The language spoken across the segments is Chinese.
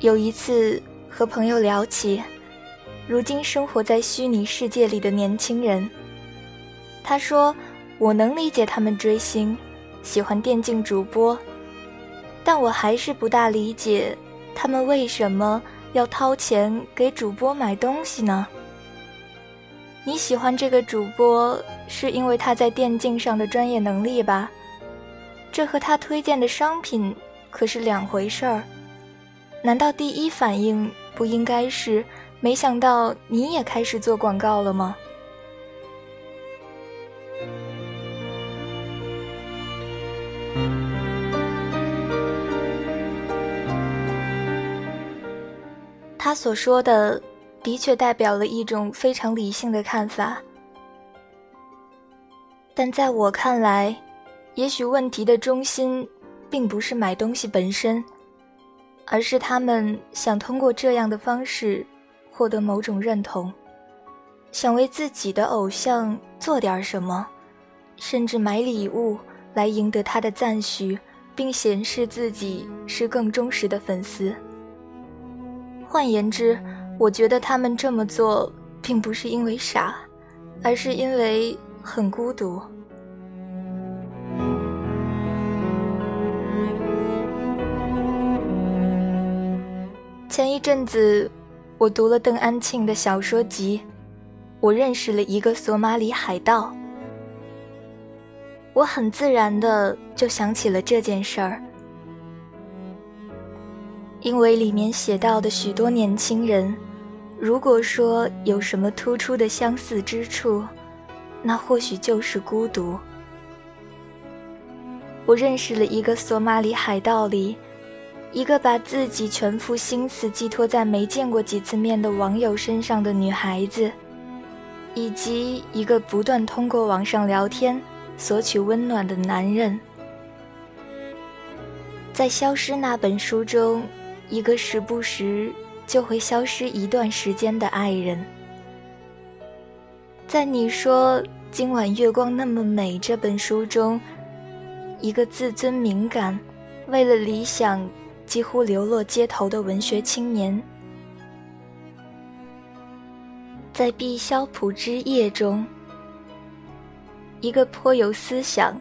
有一次和朋友聊起，如今生活在虚拟世界里的年轻人，他说：“我能理解他们追星，喜欢电竞主播，但我还是不大理解他们为什么要掏钱给主播买东西呢？你喜欢这个主播是因为他在电竞上的专业能力吧？这和他推荐的商品可是两回事儿。”难道第一反应不应该是没想到你也开始做广告了吗？他所说的，的确代表了一种非常理性的看法，但在我看来，也许问题的中心，并不是买东西本身。而是他们想通过这样的方式获得某种认同，想为自己的偶像做点什么，甚至买礼物来赢得他的赞许，并显示自己是更忠实的粉丝。换言之，我觉得他们这么做并不是因为傻，而是因为很孤独。前一阵子，我读了邓安庆的小说集，我认识了一个索马里海盗。我很自然的就想起了这件事儿，因为里面写到的许多年轻人，如果说有什么突出的相似之处，那或许就是孤独。我认识了一个索马里海盗里。一个把自己全副心思寄托在没见过几次面的网友身上的女孩子，以及一个不断通过网上聊天索取温暖的男人，在《消失》那本书中，一个时不时就会消失一段时间的爱人，在你说今晚月光那么美这本书中，一个自尊敏感，为了理想。几乎流落街头的文学青年，在《碧霄浦之夜》中，一个颇有思想，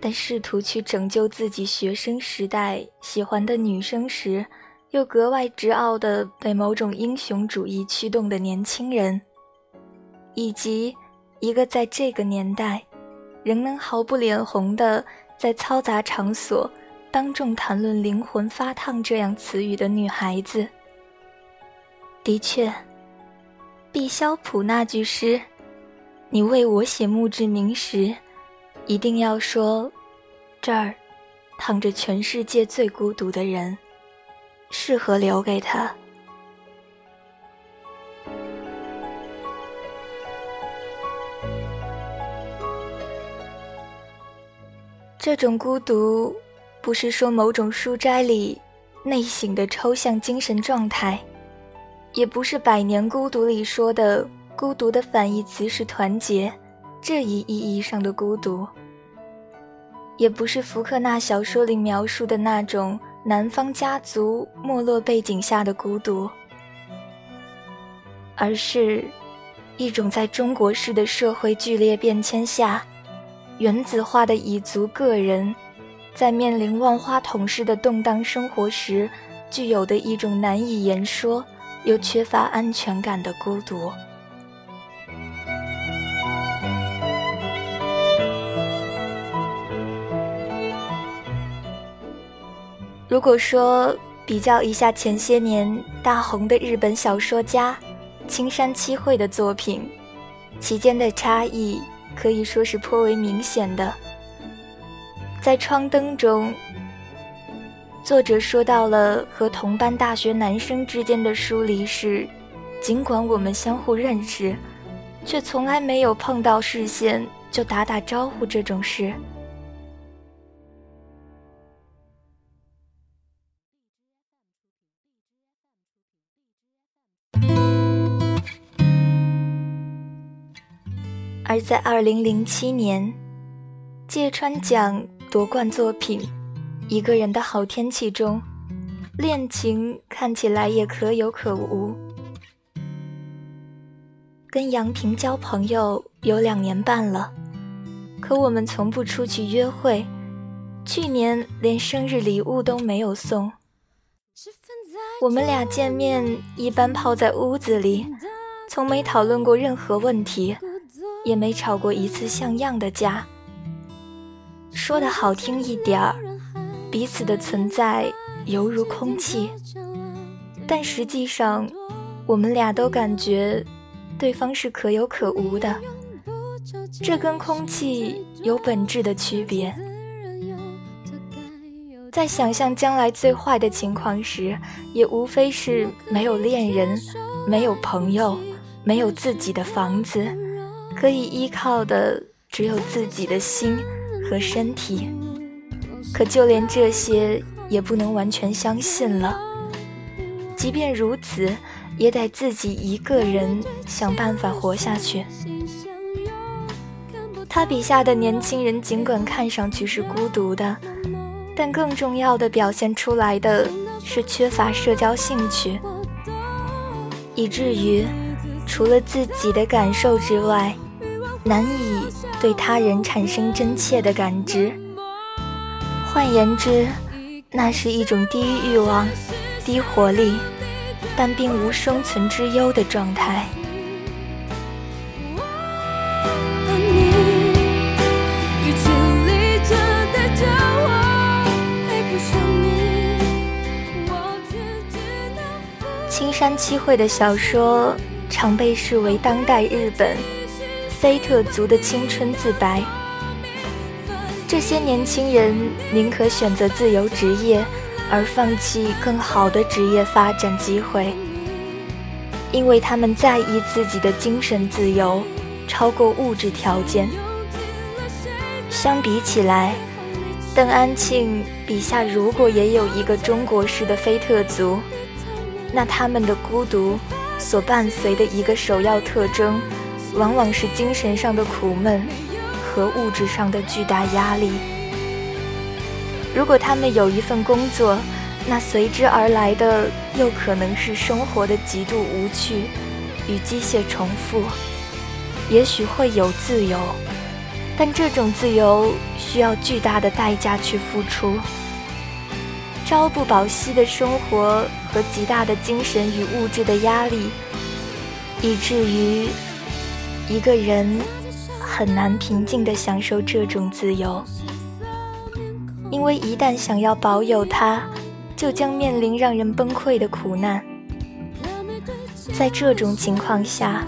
但试图去拯救自己学生时代喜欢的女生时，又格外执拗的被某种英雄主义驱动的年轻人，以及一个在这个年代仍能毫不脸红的在嘈杂场所。当众谈论“灵魂发烫”这样词语的女孩子，的确，毕肖普那句诗：“你为我写墓志铭时，一定要说，这儿躺着全世界最孤独的人，适合留给他。”这种孤独，不是说某种书斋里内省的抽象精神状态，也不是《百年孤独》里说的孤独的反义词是团结这一意义上的孤独，也不是福克纳小说里描述的那种南方家族没落背景下的孤独，而是一种在中国式的社会剧烈变迁下。原子化的蚁族个人，在面临万花筒式的动荡生活时，具有的一种难以言说又缺乏安全感的孤独。如果说比较一下前些年大红的日本小说家青山七惠的作品，其间的差异。可以说是颇为明显的。在《窗灯》中，作者说到了和同班大学男生之间的疏离是：尽管我们相互认识，却从来没有碰到视线就打打招呼这种事。而在二零零七年，芥川奖夺冠作品《一个人的好天气》中，恋情看起来也可有可无。跟杨平交朋友有两年半了，可我们从不出去约会，去年连生日礼物都没有送。我们俩见面一般泡在屋子里，从没讨论过任何问题。也没吵过一次像样的架。说的好听一点儿，彼此的存在犹如空气，但实际上，我们俩都感觉对方是可有可无的。这跟空气有本质的区别。在想象将来最坏的情况时，也无非是没有恋人，没有朋友，没有自己的房子。可以依靠的只有自己的心和身体，可就连这些也不能完全相信了。即便如此，也得自己一个人想办法活下去。他笔下的年轻人尽管看上去是孤独的，但更重要的表现出来的是缺乏社交兴趣，以至于除了自己的感受之外。难以对他人产生真切的感知。换言之，那是一种低欲望、低活力，但并无生存之忧的状态。青山七惠的小说常被视为当代日本。菲特族的青春自白。这些年轻人宁可选择自由职业，而放弃更好的职业发展机会，因为他们在意自己的精神自由，超过物质条件。相比起来，邓安庆笔下如果也有一个中国式的菲特族，那他们的孤独所伴随的一个首要特征。往往是精神上的苦闷和物质上的巨大压力。如果他们有一份工作，那随之而来的又可能是生活的极度无趣与机械重复。也许会有自由，但这种自由需要巨大的代价去付出。朝不保夕的生活和极大的精神与物质的压力，以至于。一个人很难平静地享受这种自由，因为一旦想要保有它，就将面临让人崩溃的苦难。在这种情况下，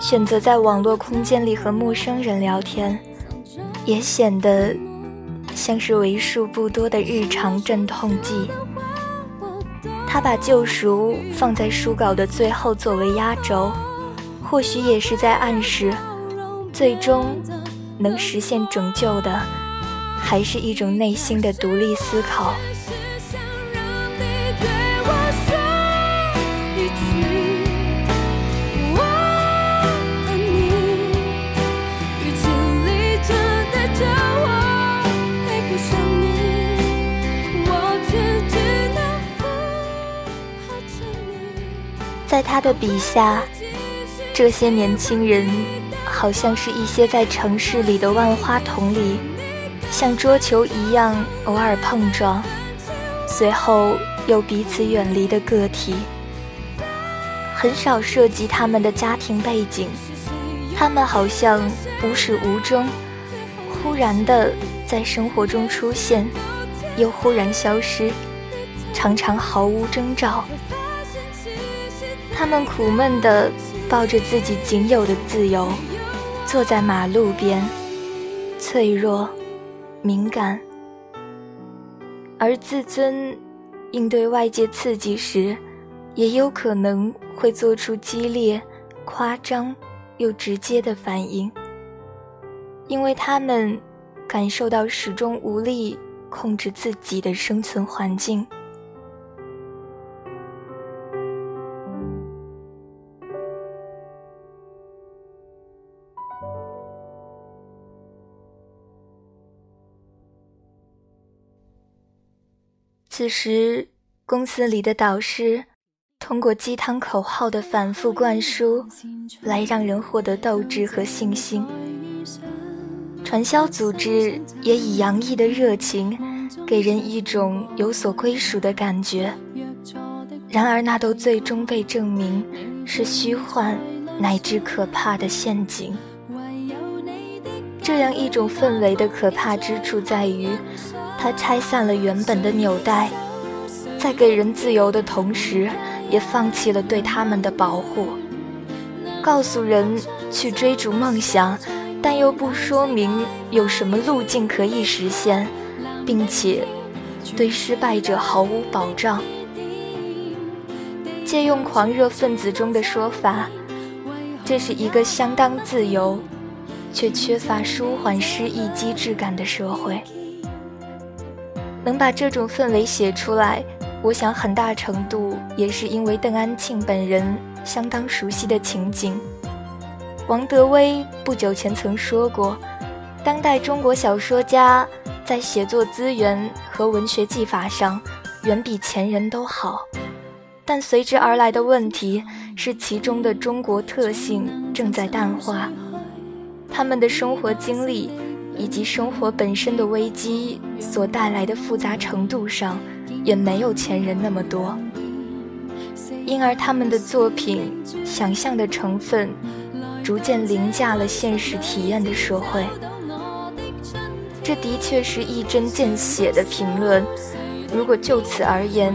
选择在网络空间里和陌生人聊天，也显得像是为数不多的日常镇痛剂。他把救赎放在书稿的最后作为压轴，或许也是在暗示，最终能实现拯救的，还是一种内心的独立思考。在他的笔下，这些年轻人好像是一些在城市里的万花筒里，像桌球一样偶尔碰撞，随后又彼此远离的个体。很少涉及他们的家庭背景，他们好像无始无终，忽然的在生活中出现，又忽然消失，常常毫无征兆。他们苦闷的抱着自己仅有的自由，坐在马路边，脆弱、敏感，而自尊应对外界刺激时，也有可能会做出激烈、夸张又直接的反应，因为他们感受到始终无力控制自己的生存环境。此时，公司里的导师通过鸡汤口号的反复灌输，来让人获得斗志和信心。传销组织也以洋溢的热情，给人一种有所归属的感觉。然而，那都最终被证明是虚幻乃至可怕的陷阱。这样一种氛围的可怕之处在于。他拆散了原本的纽带，在给人自由的同时，也放弃了对他们的保护。告诉人去追逐梦想，但又不说明有什么路径可以实现，并且对失败者毫无保障。借用狂热分子中的说法，这是一个相当自由，却缺乏舒缓失意机制感的社会。能把这种氛围写出来，我想很大程度也是因为邓安庆本人相当熟悉的情景。王德威不久前曾说过，当代中国小说家在写作资源和文学技法上远比前人都好，但随之而来的问题是其中的中国特性正在淡化，他们的生活经历。以及生活本身的危机所带来的复杂程度上，也没有前人那么多，因而他们的作品想象的成分逐渐凌驾了现实体验的社会。这的确是一针见血的评论。如果就此而言，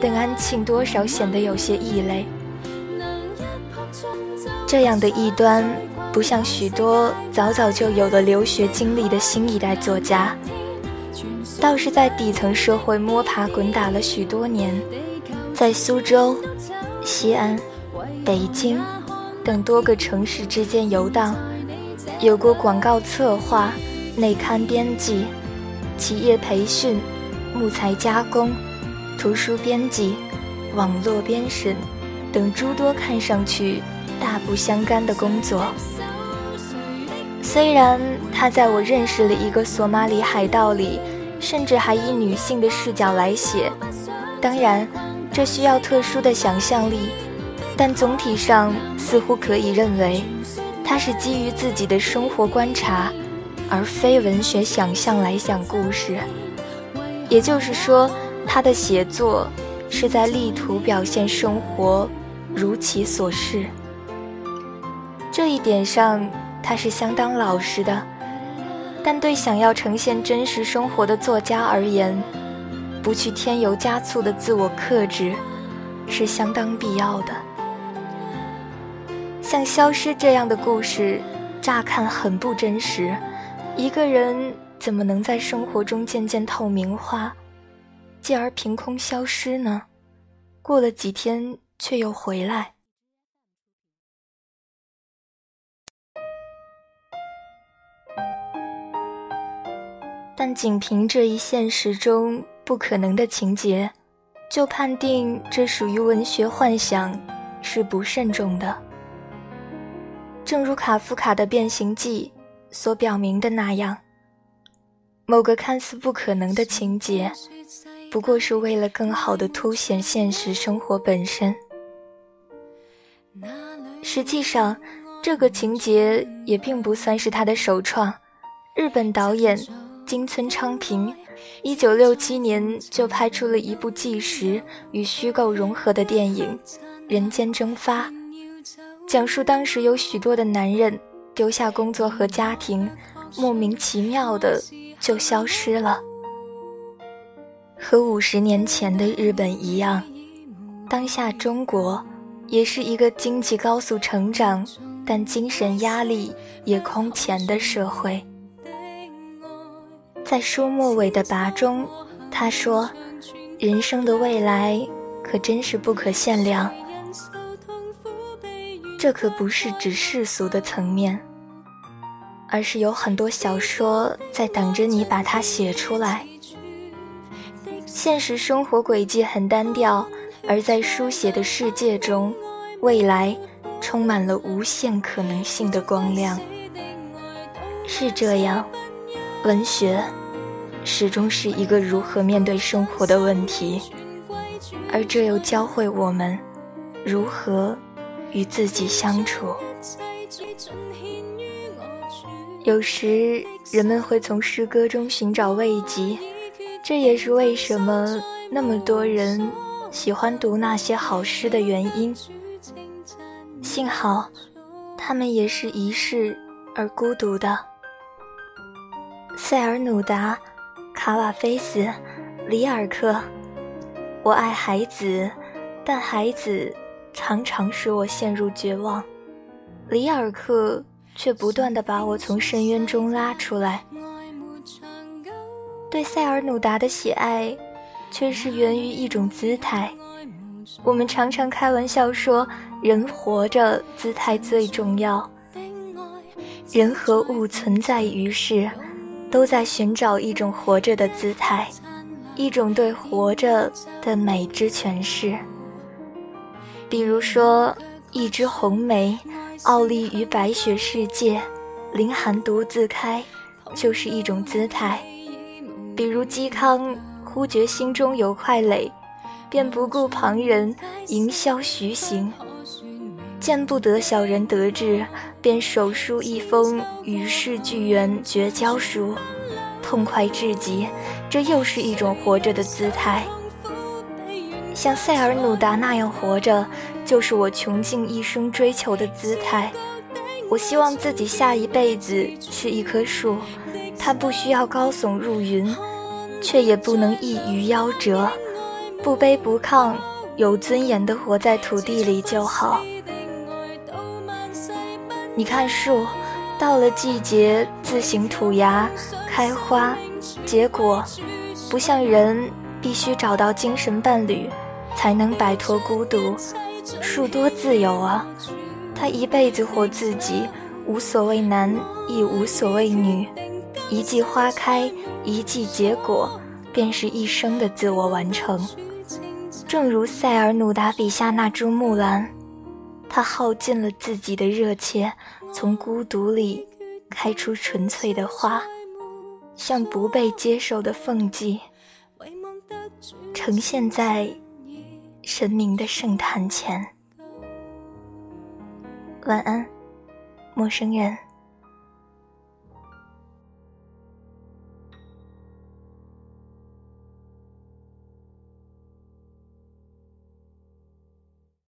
邓安庆多少显得有些异类。这样的异端。不像许多早早就有了留学经历的新一代作家，倒是在底层社会摸爬滚打了许多年，在苏州、西安、北京等多个城市之间游荡，有过广告策划、内刊编辑、企业培训、木材加工、图书编辑、网络编审等诸多看上去大不相干的工作。虽然他在我认识了一个索马里海盗里，甚至还以女性的视角来写，当然这需要特殊的想象力，但总体上似乎可以认为，他是基于自己的生活观察，而非文学想象来讲故事。也就是说，他的写作是在力图表现生活如其所示。这一点上。他是相当老实的，但对想要呈现真实生活的作家而言，不去添油加醋的自我克制，是相当必要的。像消失这样的故事，乍看很不真实。一个人怎么能在生活中渐渐透明化，继而凭空消失呢？过了几天，却又回来。但仅凭这一现实中不可能的情节，就判定这属于文学幻想，是不慎重的。正如卡夫卡的《变形记》所表明的那样，某个看似不可能的情节，不过是为了更好的凸显现实生活本身。实际上，这个情节也并不算是他的首创，日本导演。金村昌平，一九六七年就拍出了一部纪实与虚构融合的电影《人间蒸发》，讲述当时有许多的男人丢下工作和家庭，莫名其妙的就消失了。和五十年前的日本一样，当下中国也是一个经济高速成长，但精神压力也空前的社会。在书末尾的跋中，他说：“人生的未来可真是不可限量。这可不是指世俗的层面，而是有很多小说在等着你把它写出来。现实生活轨迹很单调，而在书写的世界中，未来充满了无限可能性的光亮。是这样。”文学始终是一个如何面对生活的问题，而这又教会我们如何与自己相处。有时人们会从诗歌中寻找慰藉，这也是为什么那么多人喜欢读那些好诗的原因。幸好，他们也是一世而孤独的。塞尔努达、卡瓦菲斯、里尔克，我爱孩子，但孩子常常使我陷入绝望。里尔克却不断地把我从深渊中拉出来。对塞尔努达的喜爱，却是源于一种姿态。我们常常开玩笑说，人活着姿态最重要。人和物存在于世。都在寻找一种活着的姿态，一种对活着的美之诠释。比如说，一枝红梅，傲立于白雪世界，凌寒独自开，就是一种姿态。比如嵇康，忽觉心中有块垒，便不顾旁人，吟啸徐行。见不得小人得志，便手书一封与世巨源绝交书，痛快至极。这又是一种活着的姿态。像塞尔努达那样活着，就是我穷尽一生追求的姿态。我希望自己下一辈子是一棵树，它不需要高耸入云，却也不能易于夭折，不卑不亢，有尊严地活在土地里就好。你看树，到了季节自行吐芽、开花、结果，不像人必须找到精神伴侣才能摆脱孤独。树多自由啊，它一辈子活自己，无所谓男，亦无所谓女。一季花开，一季结果，便是一生的自我完成。正如塞尔努达笔下那株木兰。它耗尽了自己的热切，从孤独里开出纯粹的花，像不被接受的凤迹，呈现在神明的圣坛前。晚安，陌生人。